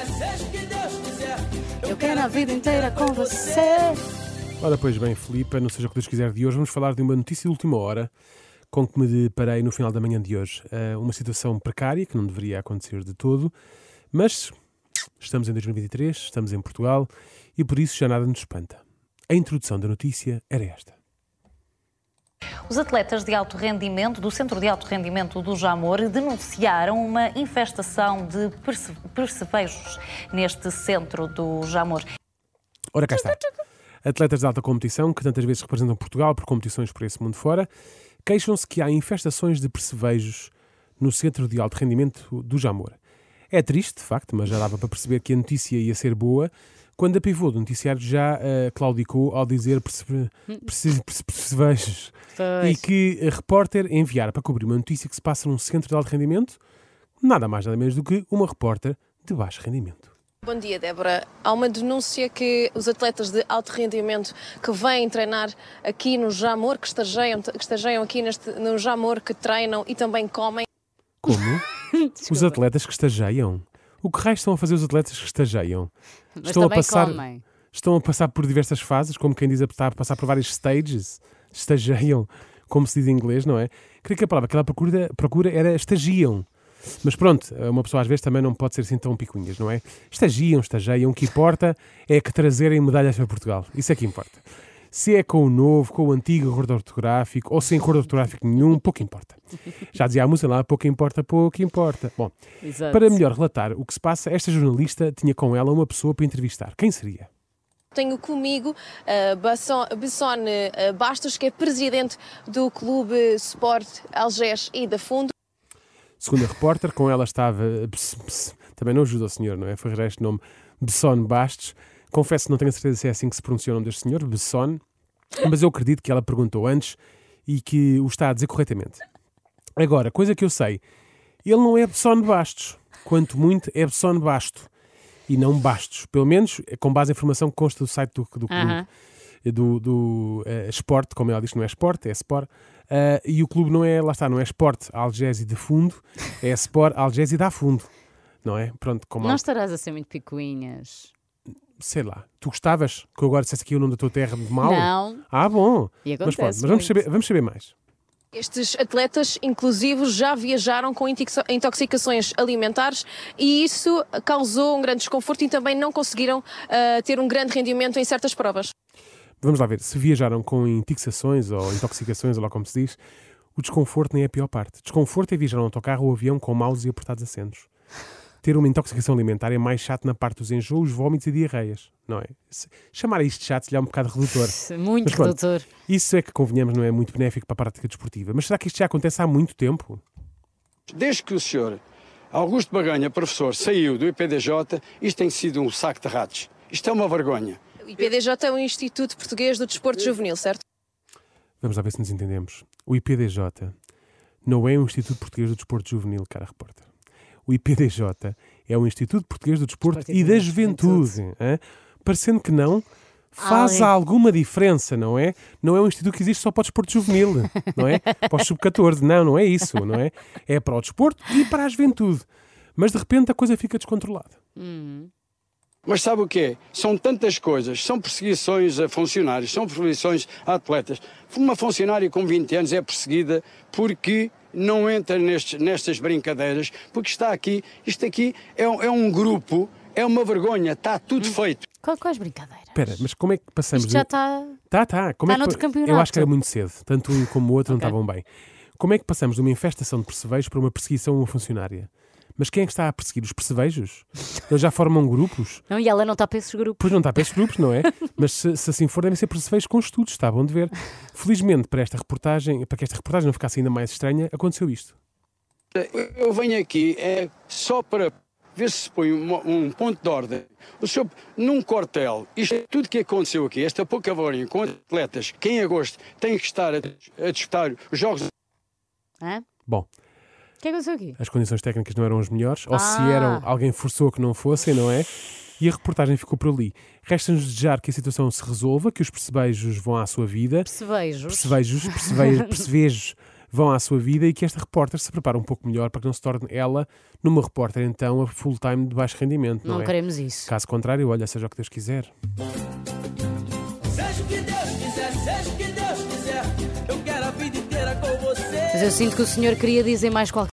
quiser, seja o que Deus quiser. Eu quero a vida inteira com você. Ora, pois bem, Filipe, não seja o que Deus quiser de hoje, vamos falar de uma notícia de última hora com que me deparei no final da manhã de hoje. Uh, uma situação precária que não deveria acontecer de todo, mas estamos em 2023, estamos em Portugal e por isso já nada nos espanta. A introdução da notícia era esta. Os atletas de alto rendimento do Centro de Alto Rendimento do Jamor denunciaram uma infestação de perce percevejos neste centro do Jamor. Ora, cá está. Atletas de alta competição, que tantas vezes representam Portugal por competições por esse mundo fora, queixam-se que há infestações de percevejos no Centro de Alto Rendimento do Jamor. É triste, de facto, mas já dava para perceber que a notícia ia ser boa, quando a pivô do noticiário já uh, claudicou ao dizer percevejos e que a repórter enviar para cobrir uma notícia que se passa num centro de alto rendimento, nada mais nada menos do que uma repórter de baixo rendimento. Bom dia, Débora. Há uma denúncia que os atletas de alto rendimento que vêm treinar aqui no Jamor, que estageiam, que estageiam aqui neste, no Jamor, que treinam e também comem. Como? os atletas que estageiam? O que raio estão a fazer os atletas que estageiam? Mas estão a passar, comem. estão a passar por diversas fases, como quem diz, está a passar por vários stages, estageiam, como se diz em inglês, não é? Creio que a palavra que ela procura, procura era estagiam. Mas pronto, uma pessoa às vezes também não pode ser assim tão picuinhas, não é? Estagiam, estageiam, o que importa é que trazerem medalhas para Portugal. Isso é que importa. Se é com o novo, com o antigo acordo ortográfico ou sem acordo ortográfico nenhum, pouco importa. Já dizia a música lá, pouco importa, pouco importa. Bom, Exato. para melhor relatar o que se passa, esta jornalista tinha com ela uma pessoa para entrevistar. Quem seria? Tenho comigo uh, Basson, Besson uh, Bastos, que é presidente do Clube Sport Algés e da Fundo. Segundo a repórter, com ela estava. Também não ajuda o senhor, não é? Foi este nome Besson Bastos. Confesso que não tenho a certeza se é assim que se pronuncia o nome deste senhor, Besson, mas eu acredito que ela perguntou antes e que o está a dizer corretamente. Agora, coisa que eu sei, ele não é Besson Bastos, quanto muito é Besson Basto e não Bastos, pelo menos é com base em informação que consta do site do, do clube. Aham. Do, do uh, Sport, como ela diz, não é Sport, é Sport. Uh, e o clube não é, lá está, não é Sport Algési de fundo, é Sport Algési da fundo. Não é? Pronto, como Não estarás a ser muito picuinhas. Sei lá, tu gostavas que eu agora dissesse aqui o nome da tua terra de mal? Não. Ah, bom. E Mas, pronto, acontece mas vamos, saber, vamos saber mais. Estes atletas, inclusive, já viajaram com intoxi- intoxicações alimentares e isso causou um grande desconforto e também não conseguiram ah, ter um grande rendimento em certas provas. Vamos lá ver, se viajaram com intixações ou intoxicações, ou lá como se diz, o desconforto nem é a pior parte. Desconforto é viajar num autocarro ou avião com maus e apertados assentos. Ter uma intoxicação alimentar é mais chato na parte dos enjoos, vómitos e diarreias, não é? Se- Chamar isto de chato se lhe é um bocado redutor. Muito Mas pronto. redutor. Isso é que, convenhamos, não é muito benéfico para a prática desportiva. Mas será que isto já acontece há muito tempo? Desde que o senhor Augusto Baganha, professor, saiu do IPDJ, isto tem sido um saco de ratos. Isto é uma vergonha. O IPDJ é o Instituto Português do Desporto Juvenil, certo? Vamos lá ver se nos entendemos. O IPDJ não é um Instituto Português do Desporto Juvenil, cara repórter. O IPDJ é o Instituto Português do Desporto Desporto e da da Juventude. hã? Parecendo que não, faz Ai. alguma diferença, não é? Não é um instituto que existe só para o desporto juvenil, não é? Para o sub-14. Não, não é isso, não é? É para o desporto e para a juventude. Mas de repente a coisa fica descontrolada. Mas sabe o que é? São tantas coisas, são perseguições a funcionários, são perseguições a atletas. Uma funcionária com 20 anos é perseguida porque não entra nestes, nestas brincadeiras, porque está aqui, isto aqui é, um- é um grupo, é uma vergonha, está tudo feito. Qual, quais brincadeiras? Espera, mas como é que passamos... Isto já está. Tá, tá. Como Tá é que campeonato. Eu acho que era muito cedo. Tanto um como o outro Ok. não estavam bem. Como é que passamos de uma infestação de percevejos para uma perseguição a uma funcionária? Mas quem é que está a perseguir? Os percevejos? Eles já formam grupos? Não, e ela não está para esses grupos. Pois não está para esses grupos, não é? Mas se, se assim for, devem ser percevejos com estudos, está bom de ver. Felizmente, para esta reportagem, para que esta reportagem não ficasse ainda mais estranha, aconteceu isto. Eu venho aqui é só para ver se se põe um, um ponto de ordem. O senhor, num quartel, isto é tudo que aconteceu aqui, esta pouca vergonha com atletas que em agosto têm que estar a, a disputar os Jogos Hã? Bom, que é que aconteceu aqui? as condições técnicas não eram as melhores, ou se Ah. eram, alguém forçou que não fossem, não é? E a reportagem ficou por ali. Resta-nos desejar que a situação se resolva, que os percebejos vão à sua vida, Percebejos. percevejos, percevejos, percevejos vão à sua vida e que esta repórter se prepare um pouco melhor para que não se torne ela numa repórter então a full-time de baixo rendimento, não, Não é? queremos isso. Caso contrário, olha, seja o que Deus quiser. Seja o que Deus quiser, seja o que Deus quiser, eu quero a vida inteira com você. Mas eu sinto que o senhor queria dizer mais qualquer